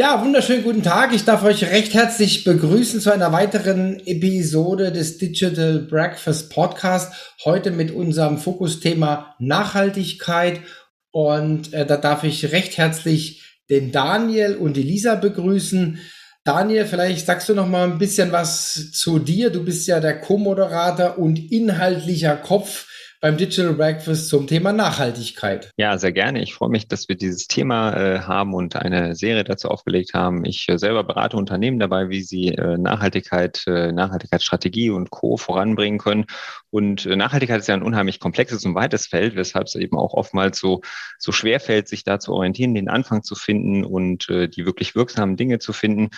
Ja, wunderschönen guten Tag. Ich darf euch recht herzlich begrüßen zu einer weiteren Episode des Digital Breakfast Podcast. Heute mit unserem Fokusthema Nachhaltigkeit. Und äh, da darf ich recht herzlich den Daniel und die Lisa begrüßen. Daniel, vielleicht sagst du noch mal ein bisschen was zu dir. Du bist ja der Co-Moderator und inhaltlicher Kopf beim Digital Breakfast zum Thema Nachhaltigkeit. Ja, sehr gerne. Ich freue mich, dass wir dieses Thema äh, haben und eine Serie dazu aufgelegt haben. Ich äh, selber berate Unternehmen dabei, wie sie äh, Nachhaltigkeit, äh, Nachhaltigkeitsstrategie und Co. voranbringen können. Und äh, Nachhaltigkeit ist ja ein unheimlich komplexes und weites Feld, weshalb es eben auch oftmals so, so schwer fällt, sich da zu orientieren, den Anfang zu finden und äh, die wirklich wirksamen Dinge zu finden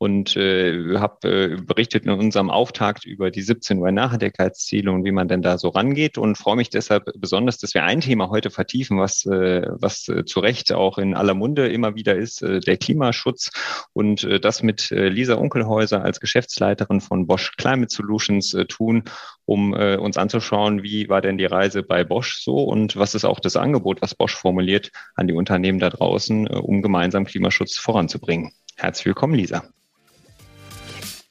und äh, habe äh, berichtet in unserem Auftakt über die 17 Uhr Nachhaltigkeitsziele und wie man denn da so rangeht und freue mich deshalb besonders, dass wir ein Thema heute vertiefen, was, äh, was äh, zu Recht auch in aller Munde immer wieder ist, äh, der Klimaschutz und äh, das mit äh, Lisa Unkelhäuser als Geschäftsleiterin von Bosch Climate Solutions äh, tun, um äh, uns anzuschauen, wie war denn die Reise bei Bosch so und was ist auch das Angebot, was Bosch formuliert an die Unternehmen da draußen, äh, um gemeinsam Klimaschutz voranzubringen. Herzlich willkommen, Lisa.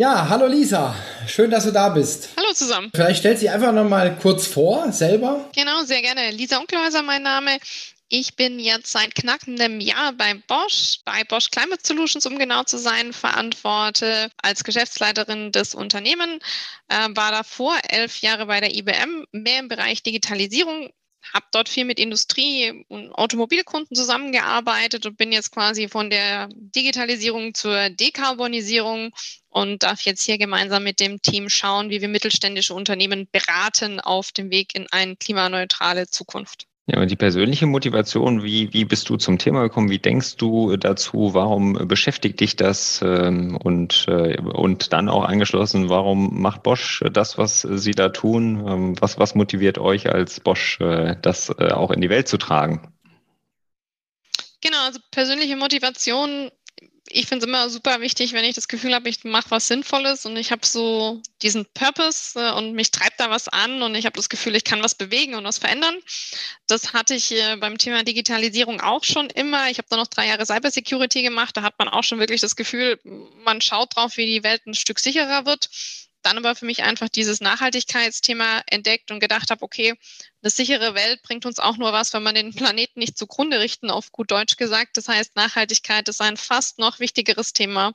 Ja, hallo Lisa, schön, dass du da bist. Hallo zusammen. Vielleicht stellt sie einfach noch mal kurz vor, selber. Genau, sehr gerne. Lisa Unkelhäuser, mein Name. Ich bin jetzt seit knapp einem Jahr bei Bosch, bei Bosch Climate Solutions, um genau zu sein, verantworte als Geschäftsleiterin des Unternehmens, äh, war davor elf Jahre bei der IBM, mehr im Bereich Digitalisierung, habe dort viel mit Industrie- und Automobilkunden zusammengearbeitet und bin jetzt quasi von der Digitalisierung zur Dekarbonisierung und darf jetzt hier gemeinsam mit dem Team schauen, wie wir mittelständische Unternehmen beraten auf dem Weg in eine klimaneutrale Zukunft. Ja, und die persönliche Motivation, wie, wie bist du zum Thema gekommen? Wie denkst du dazu? Warum beschäftigt dich das? Ähm, und, äh, und dann auch angeschlossen, warum macht Bosch das, was sie da tun? Ähm, was, was motiviert euch als Bosch, äh, das äh, auch in die Welt zu tragen? Genau, also persönliche Motivation ich finde es immer super wichtig, wenn ich das Gefühl habe, ich mache was Sinnvolles und ich habe so diesen Purpose äh, und mich treibt da was an und ich habe das Gefühl, ich kann was bewegen und was verändern. Das hatte ich äh, beim Thema Digitalisierung auch schon immer. Ich habe da noch drei Jahre Cybersecurity gemacht. Da hat man auch schon wirklich das Gefühl, man schaut drauf, wie die Welt ein Stück sicherer wird dann aber für mich einfach dieses Nachhaltigkeitsthema entdeckt und gedacht habe, okay, eine sichere Welt bringt uns auch nur was, wenn man den Planeten nicht zugrunde richten, auf gut Deutsch gesagt. Das heißt, Nachhaltigkeit ist ein fast noch wichtigeres Thema.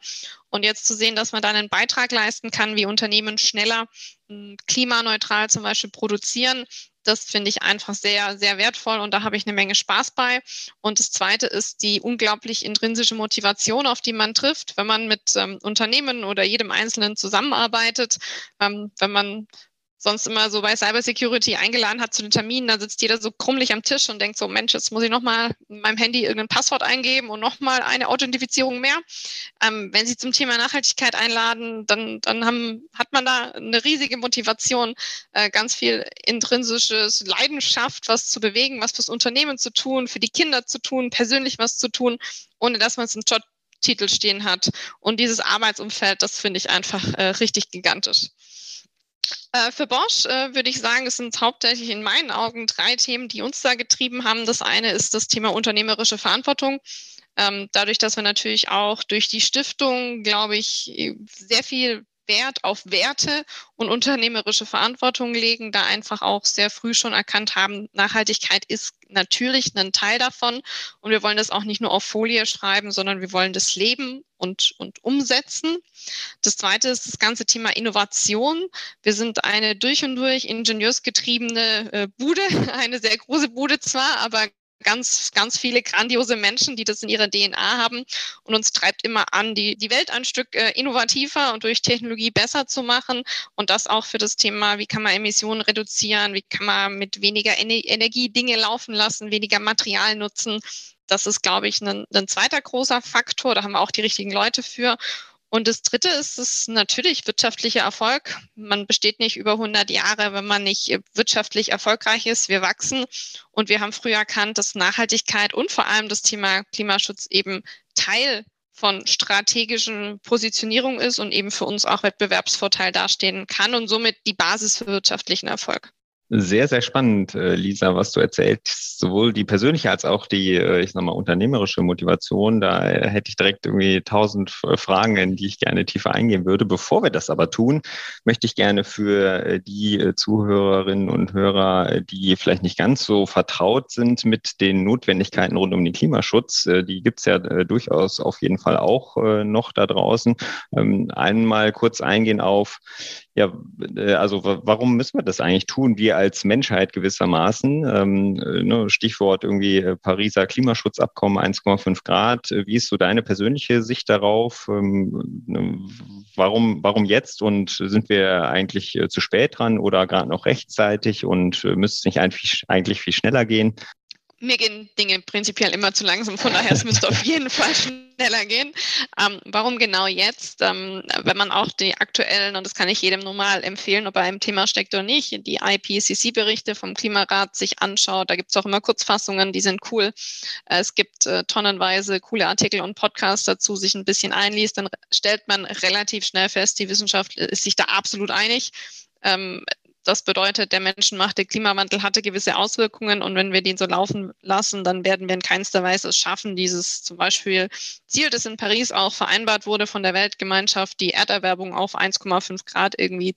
Und jetzt zu sehen, dass man da einen Beitrag leisten kann, wie Unternehmen schneller hm, klimaneutral zum Beispiel produzieren, das finde ich einfach sehr, sehr wertvoll und da habe ich eine Menge Spaß bei. Und das Zweite ist die unglaublich intrinsische Motivation, auf die man trifft, wenn man mit ähm, Unternehmen oder jedem Einzelnen zusammenarbeitet, ähm, wenn man sonst immer so bei Cybersecurity eingeladen hat zu den Terminen, da sitzt jeder so krummlich am Tisch und denkt so, Mensch, jetzt muss ich nochmal in meinem Handy irgendein Passwort eingeben und nochmal eine Authentifizierung mehr. Ähm, wenn Sie zum Thema Nachhaltigkeit einladen, dann, dann haben, hat man da eine riesige Motivation, äh, ganz viel intrinsisches Leidenschaft, was zu bewegen, was fürs Unternehmen zu tun, für die Kinder zu tun, persönlich was zu tun, ohne dass man es im Job Titel stehen hat. Und dieses Arbeitsumfeld, das finde ich einfach äh, richtig gigantisch. Äh, für Bosch äh, würde ich sagen, es sind hauptsächlich in meinen Augen drei Themen, die uns da getrieben haben. Das eine ist das Thema unternehmerische Verantwortung. Ähm, dadurch, dass wir natürlich auch durch die Stiftung, glaube ich, sehr viel Wert auf Werte und unternehmerische Verantwortung legen, da einfach auch sehr früh schon erkannt haben, Nachhaltigkeit ist natürlich ein Teil davon und wir wollen das auch nicht nur auf Folie schreiben, sondern wir wollen das leben und, und umsetzen. Das zweite ist das ganze Thema Innovation. Wir sind eine durch und durch ingenieursgetriebene äh, Bude, eine sehr große Bude zwar, aber ganz, ganz viele grandiose Menschen, die das in ihrer DNA haben und uns treibt immer an, die, die Welt ein Stück äh, innovativer und durch Technologie besser zu machen und das auch für das Thema, wie kann man Emissionen reduzieren, wie kann man mit weniger Ener Energie Dinge laufen lassen, weniger Material nutzen. das ist, glaube ich, ein, ein zweiter großer Faktor. Da haben wir auch die richtigen Leute für. Und das Dritte ist es natürlich wirtschaftlicher Erfolg. Man besteht nicht über 100 Jahre, wenn man nicht wirtschaftlich erfolgreich ist. Wir wachsen und wir haben früher erkannt, dass Nachhaltigkeit und vor allem das Thema Klimaschutz eben Teil von strategischen Positionierung ist und eben für uns auch Wettbewerbsvorteil dastehen kann und somit die Basis für wirtschaftlichen Erfolg. Sehr, sehr spannend, äh, Lisa, was du erzählst. Sowohl die persönliche als auch die, äh, ich sag mal, unternehmerische Motivation. Da hätte ich direkt irgendwie tausend Fragen, in die ich gerne tiefer eingehen würde. Bevor wir das aber tun, möchte ich gerne für äh, die Zuhörerinnen und Hörer, die vielleicht nicht ganz so vertraut sind mit den Notwendigkeiten rund um den Klimaschutz, die gibt's ja durchaus auf jeden Fall auch noch da draußen, ähm, einmal kurz eingehen auf, ja, äh, also warum müssen wir das eigentlich tun, wir als Menschheit gewissermaßen? Ähm, äh, ne, Stichwort irgendwie äh, Pariser Klimaschutzabkommen 1,5 Grad. Wie ist so deine persönliche Sicht darauf? Ähm, ne, warum, warum jetzt und sind wir eigentlich zu spät dran oder gerade noch rechtzeitig und müsste es nicht eigentlich, eigentlich viel schneller gehen? mir gehen Dinge prinzipiell immer zu langsam, von daher es müsste auf jeden Fall schneller gehen. Ähm, warum genau jetzt? Ähm, wenn man auch die aktuellen, und das kann ich jedem normal empfehlen, ob er im Thema steckt oder nicht, die IPCC-Berichte vom Klimarat sich anschaut, da gibt es auch immer Kurzfassungen, die sind cool. Es gibt äh, tonnenweise coole Artikel und Podcasts dazu, sich ein bisschen einliest, dann stellt man relativ schnell fest, die Wissenschaft ist sich da absolut einig. Ähm, das bedeutet, der menschenmachte Klimawandel hatte gewisse Auswirkungen und wenn wir den so laufen lassen, dann werden wir in keinster Weise es schaffen, dieses zum Beispiel Ziel, das in Paris auch vereinbart wurde von der Weltgemeinschaft, die Erderwärmung auf 1,5 Grad irgendwie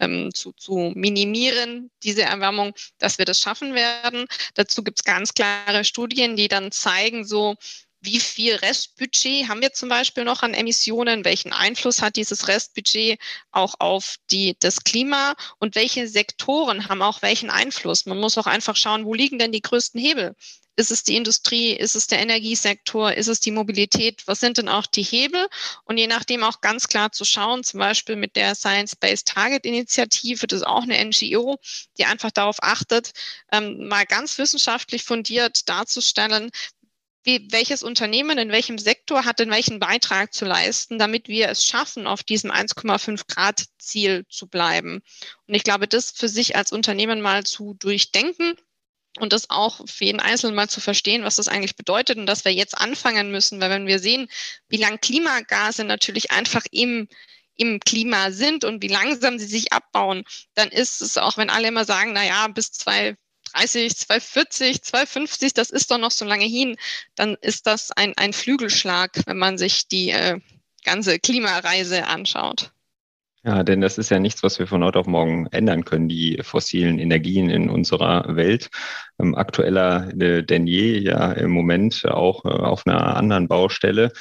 ähm, zu, zu minimieren, diese Erwärmung, dass wir das schaffen werden. Dazu gibt es ganz klare Studien, die dann zeigen, so wie viel Restbudget haben wir zum Beispiel noch an Emissionen? Welchen Einfluss hat dieses Restbudget auch auf die, das Klima? Und welche Sektoren haben auch welchen Einfluss? Man muss auch einfach schauen, wo liegen denn die größten Hebel? Ist es die Industrie? Ist es der Energiesektor? Ist es die Mobilität? Was sind denn auch die Hebel? Und je nachdem auch ganz klar zu schauen, zum Beispiel mit der Science-Based Target Initiative, das ist auch eine NGO, die einfach darauf achtet, ähm, mal ganz wissenschaftlich fundiert darzustellen, wie, welches Unternehmen in welchem Sektor hat denn welchen Beitrag zu leisten, damit wir es schaffen, auf diesem 1,5 Grad Ziel zu bleiben. Und ich glaube, das für sich als Unternehmen mal zu durchdenken und das auch für jeden Einzelnen mal zu verstehen, was das eigentlich bedeutet und dass wir jetzt anfangen müssen, weil wenn wir sehen, wie lang Klimagase natürlich einfach im im Klima sind und wie langsam sie sich abbauen, dann ist es auch, wenn alle immer sagen, na ja, bis zwei 230, 240, 250, das ist doch noch so lange hin, dann ist das ein, ein Flügelschlag, wenn man sich die äh, ganze Klimareise anschaut. Ja, denn das ist ja nichts, was wir von heute auf morgen ändern können, die fossilen Energien in unserer Welt. Ähm, aktueller äh, denn je, ja im Moment auch äh, auf einer anderen Baustelle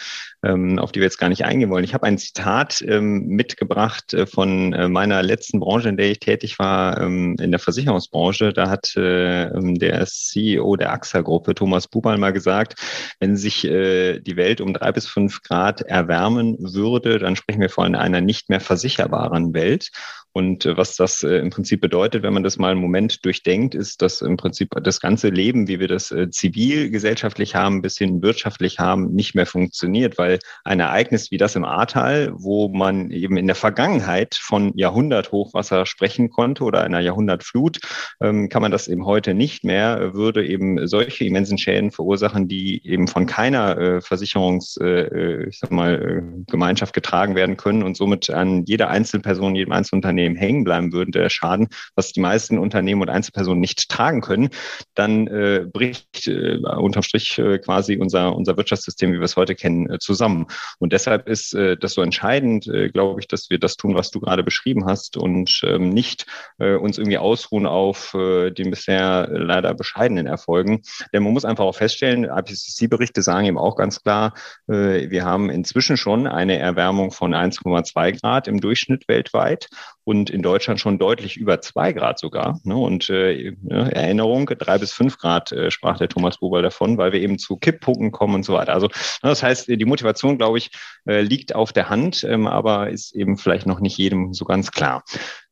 ähm, auf die wir jetzt gar nicht eingehen wollen. Ich habe ein Zitat ähm, mitgebracht äh, von äh, meiner letzten Branche, in der ich tätig war, ähm, in der Versicherungsbranche. Da hat äh, ähm, der CEO der AXA-Gruppe, Thomas Bubal, mal gesagt, wenn sich äh, die Welt um drei bis fünf Grad erwärmen würde, dann sprechen wir von einer nicht mehr versicherbaren Welt. Und äh, was das äh, im Prinzip bedeutet, wenn man das mal einen Moment durchdenkt, ist, dass im Prinzip das ganze Leben, wie wir das äh, zivilgesellschaftlich haben, bis hin wirtschaftlich haben, nicht mehr funktioniert, weil ein Ereignis wie das im Ahrtal, wo man eben in der Vergangenheit von Jahrhunderthochwasser sprechen konnte oder einer Jahrhundertflut, ähm, kann man das eben heute nicht mehr, würde eben solche immensen Schäden verursachen, die eben von keiner Versicherungs, ich sag mal, Gemeinschaft getragen werden können und somit an jeder Einzelperson, jedem Einzelunternehmen Unternehmen hängen bleiben würde, der Schaden, was die meisten Unternehmen und Einzelpersonen nicht tragen können, dann äh, bricht äh, unterm Strich äh, quasi unser, unser Wirtschaftssystem, wie wir es heute kennen, äh, zusammen. Und deshalb ist äh, das so entscheidend, äh, glaube ich, dass wir das tun, was du gerade beschrieben hast und ähm, nicht äh, uns irgendwie ausruhen auf äh, den bisher leider bescheidenen Erfolgen. Denn man muss einfach auch feststellen, IPCC-Berichte sagen eben auch ganz klar, äh, wir haben inzwischen schon eine Erwärmung von 1,2 Grad im Durchschnitt weltweit und in Deutschland schon deutlich über zwei Grad sogar. Ne? Und äh, Erinnerung, drei bis fünf Grad äh, sprach der Thomas Bubal davon, weil wir eben zu Kipppunkten kommen und so weiter. Also ne, das heißt, die Motivation, glaube ich, äh, liegt auf der Hand, ähm, aber ist eben vielleicht noch nicht jedem so ganz klar.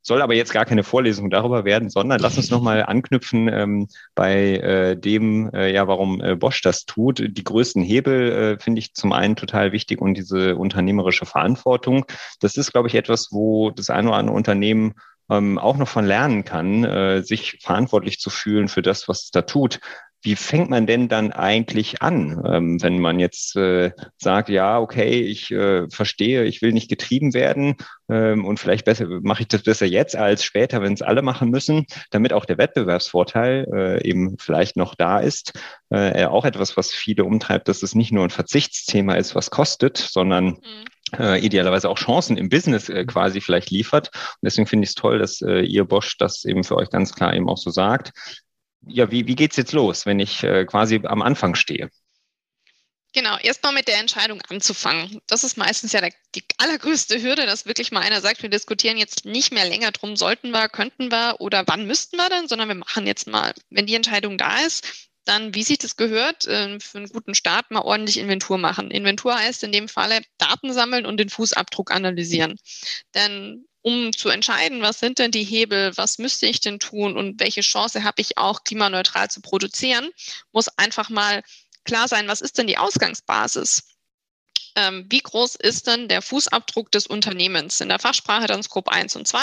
Soll aber jetzt gar keine Vorlesung darüber werden, sondern lass uns nochmal anknüpfen ähm, bei äh, dem, äh, ja, warum äh, Bosch das tut. Die größten Hebel äh, finde ich zum einen total wichtig und diese unternehmerische Verantwortung. Das ist, glaube ich, etwas, wo das eine oder andere Unternehmen ähm, auch noch von lernen kann, äh, sich verantwortlich zu fühlen für das, was es da tut. Wie fängt man denn dann eigentlich an, ähm, wenn man jetzt äh, sagt, ja, okay, ich äh, verstehe, ich will nicht getrieben werden ähm, und vielleicht besser mache ich das besser jetzt als später, wenn es alle machen müssen, damit auch der Wettbewerbsvorteil äh, eben vielleicht noch da ist. Äh, auch etwas, was viele umtreibt, dass es nicht nur ein Verzichtsthema ist, was kostet, sondern mhm äh, idealerweise auch Chancen im Business äh, quasi vielleicht liefert. Und deswegen finde ich es toll, dass äh, ihr Bosch das eben für euch ganz klar eben auch so sagt ja, wie, wie geht's jetzt los, wenn ich äh, quasi am Anfang stehe? Genau, erstmal mit der Entscheidung anzufangen. Das ist meistens ja der, die allergrößte Hürde, dass wirklich mal einer sagt, wir diskutieren jetzt nicht mehr länger drum, sollten wir, könnten wir oder wann müssten wir denn, sondern wir machen jetzt mal, wenn die Entscheidung da ist, dann, wie sich das gehört, äh, für einen guten Start mal ordentlich Inventur machen. Inventur heißt in dem Falle Daten sammeln und den Fußabdruck analysieren. Denn um zu entscheiden, was sind denn die Hebel, was müsste ich denn tun und welche Chance habe ich auch, klimaneutral zu produzieren, muss einfach mal klar sein, was ist denn die Ausgangsbasis? Ähm, wie groß ist denn der Fußabdruck des Unternehmens? In der Fachsprache dann Scope 1 und 2,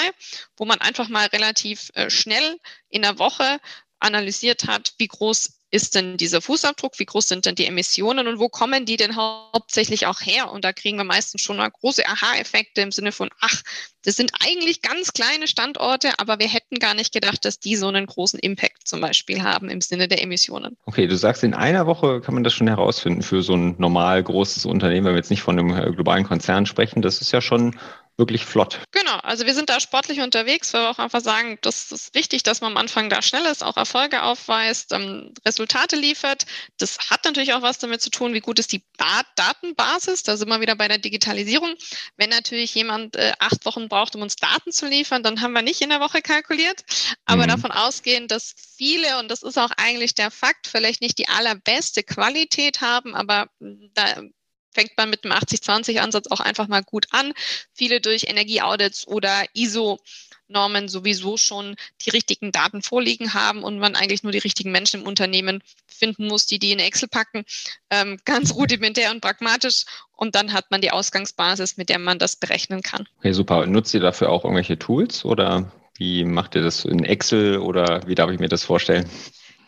wo man einfach mal relativ äh, schnell in der Woche analysiert hat, wie groß ist denn dieser Fußabdruck, wie groß sind denn die Emissionen und wo kommen die denn hauptsächlich auch her? Und da kriegen wir meistens schon mal große Aha-Effekte im Sinne von, ach, das sind eigentlich ganz kleine Standorte, aber wir hätten gar nicht gedacht, dass die so einen großen Impact zum Beispiel haben im Sinne der Emissionen. Okay, du sagst, in einer Woche kann man das schon herausfinden für so ein normal großes Unternehmen, wenn wir jetzt nicht von einem äh, globalen Konzern sprechen. Das ist ja schon wirklich flott. Genau, also wir sind da sportlich unterwegs, weil wir auch einfach sagen, das ist wichtig, dass man am Anfang da schnell ist, auch Erfolge aufweist, ähm, Resultate liefert. Das hat natürlich auch was damit zu tun, wie gut ist die Datenbasis. Da sind wir wieder bei der Digitalisierung. Wenn natürlich jemand äh, acht Wochen braucht, um uns Daten zu liefern, dann haben wir nicht in der Woche kalkuliert. Aber mhm. davon ausgehen, dass viele, und das ist auch eigentlich der Fakt, vielleicht nicht die allerbeste Qualität haben, aber da fängt man mit dem 80-20-Ansatz auch einfach mal gut an. Viele durch Energieaudits oder ISO Normen sowieso schon die richtigen Daten vorliegen haben und man eigentlich nur die richtigen Menschen im Unternehmen finden muss, die die in Excel packen, ähm, ganz rudimentär und pragmatisch. Und dann hat man die Ausgangsbasis, mit der man das berechnen kann. Okay, super. Nutzt ihr dafür auch irgendwelche Tools oder wie macht ihr das in Excel oder wie darf ich mir das vorstellen?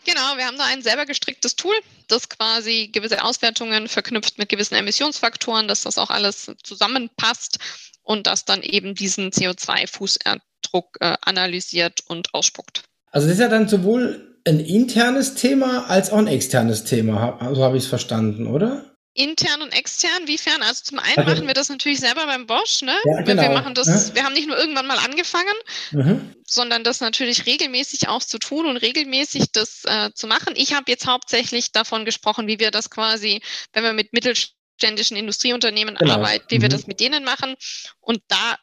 Genau, wir haben da ein selber gestricktes Tool, das quasi gewisse Auswertungen verknüpft mit gewissen Emissionsfaktoren, dass das auch alles zusammenpasst und das dann eben diesen CO2-Fußabdruck äh, analysiert und ausspuckt. Also das ist ja dann sowohl ein internes Thema als auch ein externes Thema, so habe ich es verstanden, oder? Intern und extern, wiefern? Also zum einen okay. machen wir das natürlich selber beim Bosch, ne? Ja, genau. Wir machen das, ja. wir haben nicht nur irgendwann mal angefangen, mhm. sondern das natürlich regelmäßig auch zu tun und regelmäßig das äh, zu machen. Ich habe jetzt hauptsächlich davon gesprochen, wie wir das quasi, wenn wir mit mittelständischen Industrieunternehmen genau. arbeiten, wie mhm. wir das mit denen machen. Und da,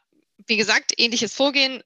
wie gesagt, ähnliches Vorgehen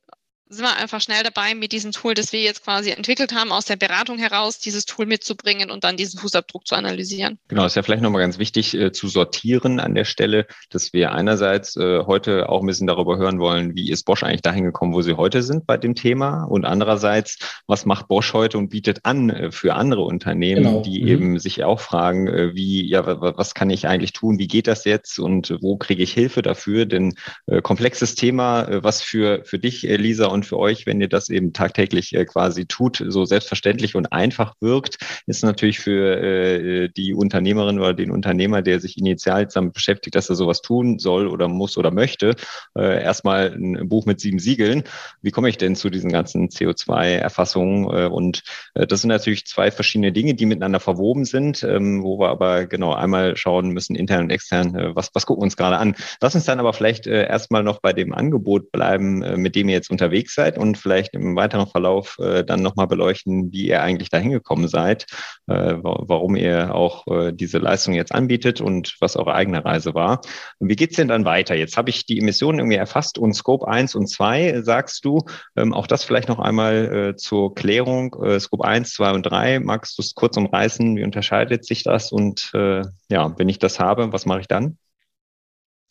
sind wir einfach schnell dabei, mit diesem Tool, das wir jetzt quasi entwickelt haben, aus der Beratung heraus, dieses Tool mitzubringen und dann diesen Fußabdruck zu analysieren. Genau, ist ja vielleicht nochmal ganz wichtig äh, zu sortieren an der Stelle, dass wir einerseits äh, heute auch ein bisschen darüber hören wollen, wie ist Bosch eigentlich dahin gekommen, wo sie heute sind bei dem Thema und andererseits, was macht Bosch heute und bietet an äh, für andere Unternehmen, genau. die mhm. eben sich auch fragen, äh, wie, ja, was kann ich eigentlich tun, wie geht das jetzt und wo kriege ich Hilfe dafür, denn äh, komplexes Thema, äh, was für, für dich, Lisa, und und für euch, wenn ihr das eben tagtäglich äh, quasi tut, so selbstverständlich und einfach wirkt, ist natürlich für äh, die Unternehmerin oder den Unternehmer, der sich initial damit beschäftigt, dass er sowas tun soll oder muss oder möchte, äh, erstmal ein Buch mit sieben Siegeln. Wie komme ich denn zu diesen ganzen CO2-Erfassungen? Äh, und äh, das sind natürlich zwei verschiedene Dinge, die miteinander verwoben sind, ähm, wo wir aber genau einmal schauen müssen, intern und extern, äh, was, was gucken wir uns gerade an. Lass uns dann aber vielleicht erstmal noch bei dem Angebot bleiben, mit dem ihr jetzt unterwegs seid und vielleicht im weiteren Verlauf äh, dann nochmal beleuchten, wie ihr eigentlich da hingekommen seid, äh, warum ihr auch äh, diese Leistung jetzt anbietet und was eure eigene Reise war. Wie geht's denn dann weiter? Jetzt habe ich die Emissionen irgendwie erfasst und Scope 1 und 2, sagst du. Ähm, auch das vielleicht noch einmal äh, zur Klärung. Äh, Scope 1, 2 und 3, magst du es kurz umreißen? Wie unterscheidet sich das? Und äh, ja, wenn ich das habe, was mache ich dann?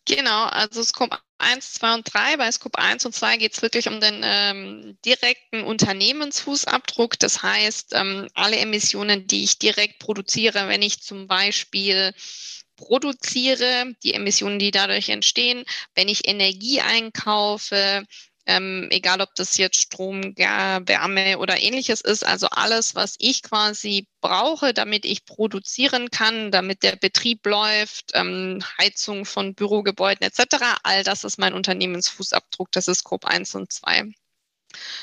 Genau, also Scope 1, 2 und 3. Bei Scope 1 und 2 geht es wirklich um den ähm, direkten Unternehmensfußabdruck. Das heißt, ähm, alle Emissionen, die ich direkt produziere, wenn ich zum Beispiel produziere, die Emissionen, die dadurch entstehen, wenn ich Energie einkaufe, ähm, egal ob das jetzt Strom, Wärme oder ähnliches ist, also alles, was ich quasi brauche, damit ich produzieren kann, damit der Betrieb läuft, ähm, Heizung von Bürogebäuden etc., all das ist mein Unternehmensfußabdruck, das ist Scope 1 und 2.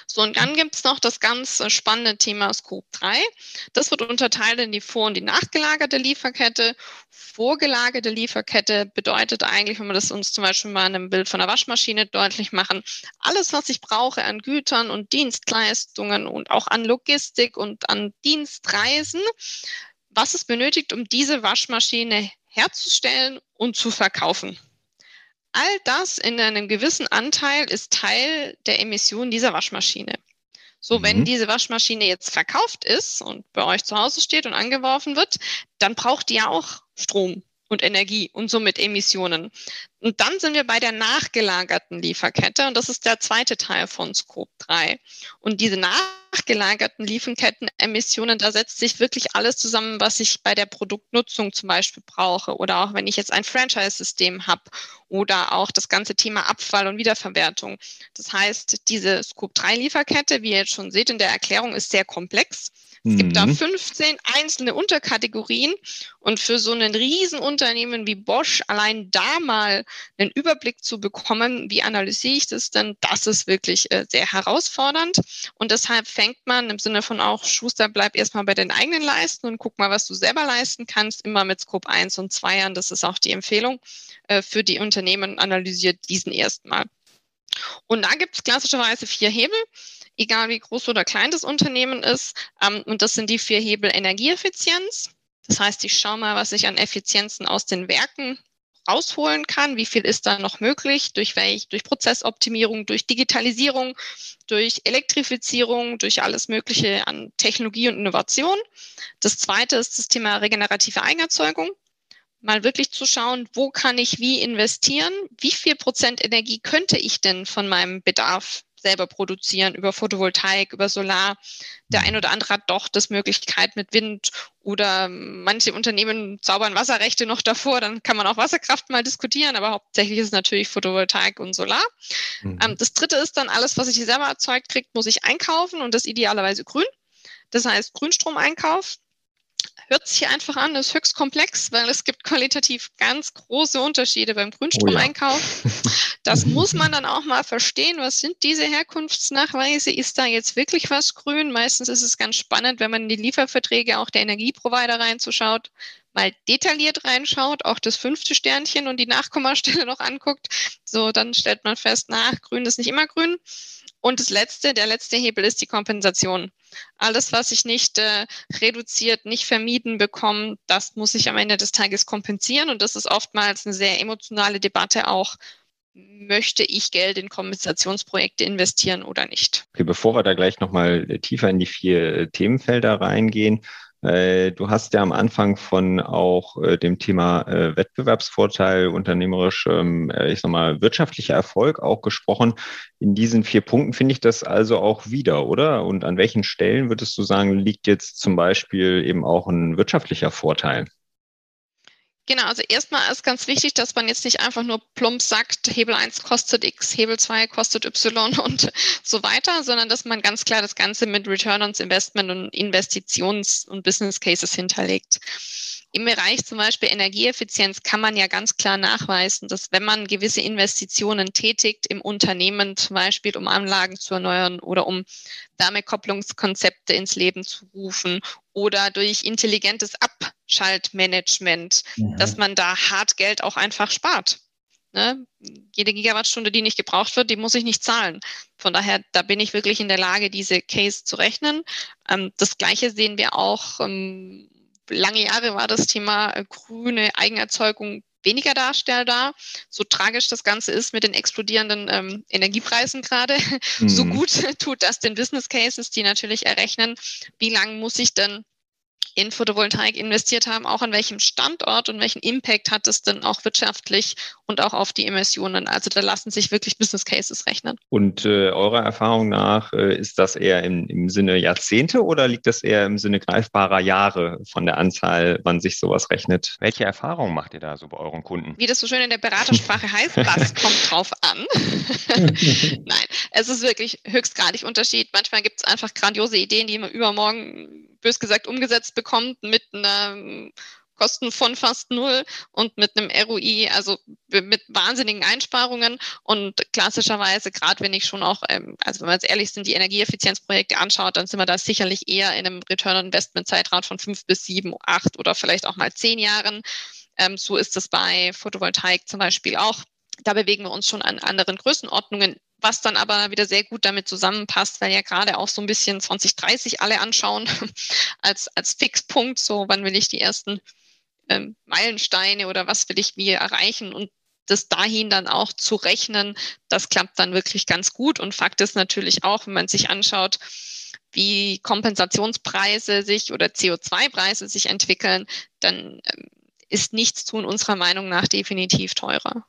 So, und dann gibt es noch das ganz spannende Thema Scope 3. Das wird unterteilt in die vor- und die nachgelagerte Lieferkette. Vorgelagerte Lieferkette bedeutet eigentlich, wenn wir das uns zum Beispiel mal in einem Bild von einer Waschmaschine deutlich machen, alles, was ich brauche an Gütern und Dienstleistungen und auch an Logistik und an Dienstreisen, was es benötigt, um diese Waschmaschine herzustellen und zu verkaufen. All das in einem gewissen Anteil ist Teil der Emission dieser Waschmaschine. So, mhm. wenn diese Waschmaschine jetzt verkauft ist und bei euch zu Hause steht und angeworfen wird, dann braucht die ja auch Strom und Energie und somit Emissionen. Und dann sind wir bei der nachgelagerten Lieferkette und das ist der zweite Teil von Scope 3. Und diese nachgelagerten Lieferkettenemissionen, da setzt sich wirklich alles zusammen, was ich bei der Produktnutzung zum Beispiel brauche oder auch wenn ich jetzt ein Franchise-System habe oder auch das ganze Thema Abfall und Wiederverwertung. Das heißt, diese Scope 3 Lieferkette, wie ihr jetzt schon seht in der Erklärung, ist sehr komplex. Es gibt da 15 mhm. einzelne Unterkategorien und für so ein Riesenunternehmen wie Bosch allein da mal einen Überblick zu bekommen, wie analysiere ich das denn, das ist wirklich äh, sehr herausfordernd und deshalb fängt man im Sinne von auch Schuster, bleib erstmal bei den eigenen Leisten und guck mal, was du selber leisten kannst, immer mit Scope 1 und 2 an, das ist auch die Empfehlung äh, für die Unternehmen, analysiert diesen erstmal. Und da gibt es klassischerweise vier Hebel egal wie groß oder klein das Unternehmen ist. Ähm, und das sind die vier Hebel Energieeffizienz. Das heißt, ich schaue mal, was ich an Effizienzen aus den Werken rausholen kann. Wie viel ist da noch möglich? Durch welch, durch Prozessoptimierung, durch Digitalisierung, durch Elektrifizierung, durch alles Mögliche an Technologie und Innovation. Das zweite ist das Thema regenerative Eigenerzeugung. Mal wirklich zu schauen, wo kann ich wie investieren? Wie viel Prozent Energie könnte ich denn von meinem Bedarf selber produzieren über Photovoltaik, über Solar. Der ein oder andere hat doch das Möglichkeit mit Wind oder manche Unternehmen zaubern Wasserrechte noch davor, dann kann man auch Wasserkraft mal diskutieren, aber hauptsächlich ist es natürlich Photovoltaik und Solar. Mhm. Ähm, das dritte ist dann alles, was ich selber erzeugt kriegt, muss ich einkaufen und das idealerweise grün. Das heißt Grünstromeinkauf hört sich einfach an, ist höchst komplex, weil es gibt qualitativ ganz große Unterschiede beim Grünstromeinkauf. Oh ja. das muss man dann auch mal verstehen. Was sind diese Herkunftsnachweise? Ist da jetzt wirklich was grün? Meistens ist es ganz spannend, wenn man in die Lieferverträge auch der Energieprovider reinzuschaut, mal detailliert reinschaut, auch das fünfte Sternchen und die Nachkommastelle noch anguckt. So, dann stellt man fest, na, grün ist nicht immer grün. Und das letzte, der letzte Hebel ist die Kompensation. Alles, was ich nicht äh, reduziert, nicht vermieden bekomme, das muss ich am Ende des Tages kompensieren. Und das ist oftmals eine sehr emotionale Debatte auch. Möchte ich Geld in Kompensationsprojekte investieren oder nicht? Okay, bevor wir da gleich nochmal tiefer in die vier äh, Themenfelder reingehen, äh, du hast ja am Anfang von auch äh, dem Thema äh, Wettbewerbsvorteil, unternehmerisch, ähm, ich sag mal, wirtschaftlicher Erfolg auch gesprochen. In diesen vier Punkten finde ich das also auch wieder, oder? Und an welchen Stellen würdest du sagen, liegt jetzt zum Beispiel eben auch ein wirtschaftlicher Vorteil? Genau, also erstmal ist ganz wichtig, dass man jetzt nicht einfach nur plump sagt, Hebel 1 kostet X, Hebel 2 kostet Y und so weiter, sondern dass man ganz klar das Ganze mit Return on Investment und Investitions- und Business Cases hinterlegt. Im Bereich zum Beispiel Energieeffizienz kann man ja ganz klar nachweisen, dass wenn man gewisse Investitionen tätigt im Unternehmen, zum Beispiel um Anlagen zu erneuern oder um Wärmekopplungskonzepte ins Leben zu rufen oder durch intelligentes Abschaltmanagement, mhm. dass man da hart Geld auch einfach spart. Ne? Jede Gigawattstunde, die nicht gebraucht wird, die muss ich nicht zahlen. Von daher, da bin ich wirklich in der Lage, diese Case zu rechnen. Ähm, das Gleiche sehen wir auch ähm, lange Jahre war das Thema äh, grüne Eigenerzeugung weniger darstellbar. So tragisch das Ganze ist mit den explodierenden ähm, Energiepreisen gerade, mhm. so gut tut das den Business Cases, die natürlich errechnen, wie lange muss ich denn in Photovoltaik investiert haben, auch an welchem Standort und welchen Impact hat es denn auch wirtschaftlich und auch auf die Emissionen. Also da lassen sich wirklich Business Cases rechnen. Und äh, eurer Erfahrung nach, äh, ist das eher im, im Sinne Jahrzehnte oder liegt das eher im Sinne greifbarer Jahre von der Anzahl, wann sich sowas rechnet? Welche Erfahrungen macht ihr da so bei euren Kunden? Wie das so schön in der Beratersprache heißt, was kommt drauf an? Nein, es ist wirklich höchstgradig Unterschied. Manchmal gibt es einfach grandiose Ideen, die man übermorgen bös gesagt umgesetzt bekommt mit einer Kosten von fast null und mit einem ROI, also mit wahnsinnigen Einsparungen. Und klassischerweise, gerade wenn ich schon auch, ähm, also wenn wir jetzt ehrlich sind, die Energieeffizienzprojekte anschaut, dann sind wir da sicherlich eher in einem Return on Investment Zeitraum von fünf bis sieben, acht oder vielleicht auch mal zehn Jahren. Ähm, so ist es bei Photovoltaik zum Beispiel auch. Da bewegen wir uns schon an anderen Größenordnungen was dann aber wieder sehr gut damit zusammenpasst, weil ja gerade auch so ein bisschen 2030 alle anschauen als, als Fixpunkt, so wann will ich die ersten ähm, Meilensteine oder was will ich wie erreichen und das dahin dann auch zu rechnen, das klappt dann wirklich ganz gut. Und Fakt ist natürlich auch, wenn man sich anschaut, wie Kompensationspreise sich oder CO2-Preise sich entwickeln, dann ähm, ist nichts tun unserer Meinung nach definitiv teurer.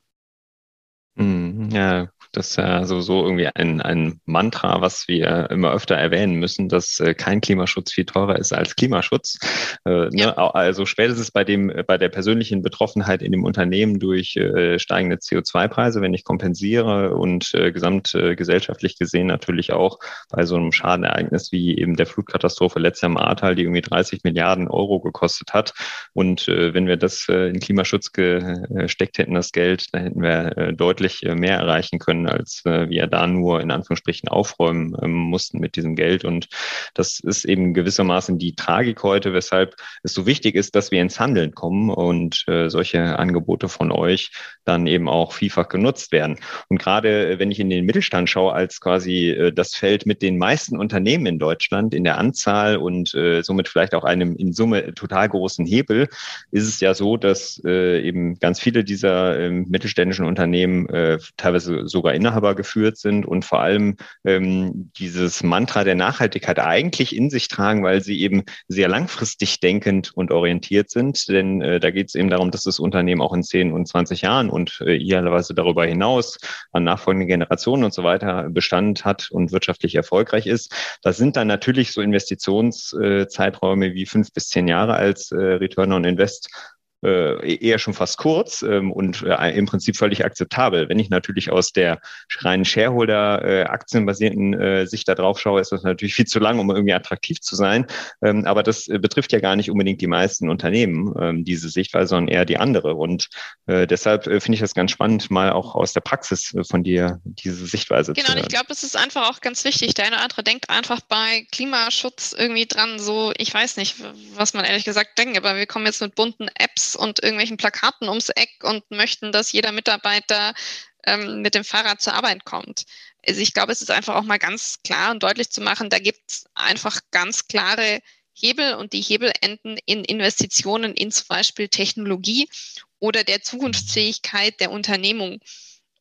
Mhm, ja, das ist ja sowieso irgendwie ein, ein Mantra, was wir immer öfter erwähnen müssen, dass äh, kein Klimaschutz viel teurer ist als Klimaschutz. Äh, ne? ja. Also spätestens bei dem, bei der persönlichen Betroffenheit in dem Unternehmen durch äh, steigende CO2-Preise, wenn ich kompensiere und äh, gesamtgesellschaftlich äh, gesehen natürlich auch bei so einem Schadenereignis wie eben der Flutkatastrophe letztes Jahr im Ahrtal, die irgendwie 30 Milliarden Euro gekostet hat. Und äh, wenn wir das äh, in Klimaschutz gesteckt hätten, das Geld, dann hätten wir äh, deutlich äh, mehr erreichen können können, als äh, wir da nur in Anführungsstrichen aufräumen ähm, mussten mit diesem Geld. Und das ist eben gewissermaßen die Tragik heute, weshalb es so wichtig ist, dass wir ins Handeln kommen und äh, solche Angebote von euch dann eben auch vielfach genutzt werden. Und gerade äh, wenn ich in den Mittelstand schaue, als quasi äh, das Feld mit den meisten Unternehmen in Deutschland in der Anzahl und äh, somit vielleicht auch einem in Summe total großen Hebel, ist es ja so, dass äh, eben ganz viele dieser äh, mittelständischen Unternehmen äh, teilweise sogar sogar Inhaber geführt sind und vor allem ähm, dieses Mantra der Nachhaltigkeit eigentlich in sich tragen, weil sie eben sehr langfristig denkend und orientiert sind. Denn äh, da geht es eben darum, dass das Unternehmen auch in 10 und 20 Jahren und äh, idealerweise darüber hinaus an nachfolgenden Generationen und so weiter Bestand hat und wirtschaftlich erfolgreich ist. Das sind dann natürlich so Investitionszeiträume äh, wie fünf bis zehn Jahre als äh, Return on Invest äh, eher schon fast kurz ähm, und äh, im Prinzip völlig akzeptabel. Wenn ich natürlich aus der reinen Shareholder äh, Sicht da drauf schaue, ist das natürlich viel zu lang, um irgendwie attraktiv zu sein. Ähm, aber das äh, betrifft ja gar nicht unbedingt die meisten Unternehmen, ähm, diese Sichtweise, sondern eher die andere. Und äh, deshalb äh, finde ich das ganz spannend, mal auch aus der Praxis von dir diese Sichtweise genau, zu Genau, ich glaube, es ist einfach auch ganz wichtig. Der eine oder andere denkt einfach bei Klimaschutz irgendwie dran, so, ich weiß nicht, was man ehrlich gesagt denkt, aber wir kommen jetzt mit bunten Apps und irgendwelchen Plakaten ums Eck und möchten, dass jeder Mitarbeiter ähm, mit dem Fahrrad zur Arbeit kommt. Also ich glaube, es ist einfach auch mal ganz klar und deutlich zu machen, da gibt es einfach ganz klare Hebel und die Hebel enden in Investitionen in zum Beispiel Technologie oder der Zukunftsfähigkeit der Unternehmung.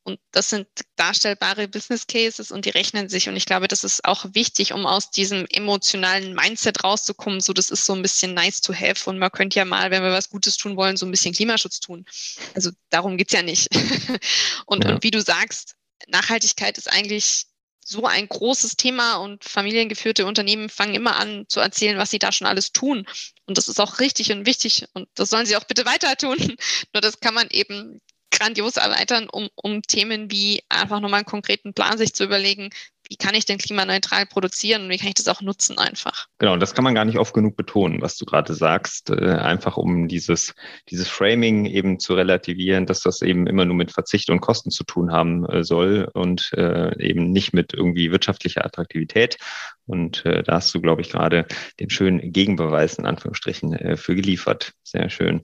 Und das sind darstellbare Business Cases und die rechnen sich. Und ich glaube, das ist auch wichtig, um aus diesem emotionalen Mindset rauszukommen. So, das ist so ein bisschen nice to have. Und man könnte ja mal, wenn wir was Gutes tun wollen, so ein bisschen Klimaschutz tun. Also darum geht's ja nicht. und, ja. und wie du sagst, Nachhaltigkeit ist eigentlich so ein großes Thema und familiengeführte Unternehmen fangen immer an zu erzählen, was sie da schon alles tun. Und das ist auch richtig und wichtig und das sollen sie auch bitte weiter tun. Nur das kann man eben grandios erweitern, um, um Themen wie einfach nochmal einen konkreten Plan sich zu überlegen, wie kann ich denn klimaneutral produzieren und wie kann ich das auch nutzen einfach. Genau, das kann man gar nicht oft genug betonen, was du gerade sagst, äh, einfach um dieses, dieses Framing eben zu relativieren, dass das eben immer nur mit Verzicht und Kosten zu tun haben äh, soll und äh, eben nicht mit irgendwie wirtschaftlicher Attraktivität. Und da hast du, glaube ich, gerade den schönen Gegenbeweis in Anführungsstrichen für geliefert. Sehr schön.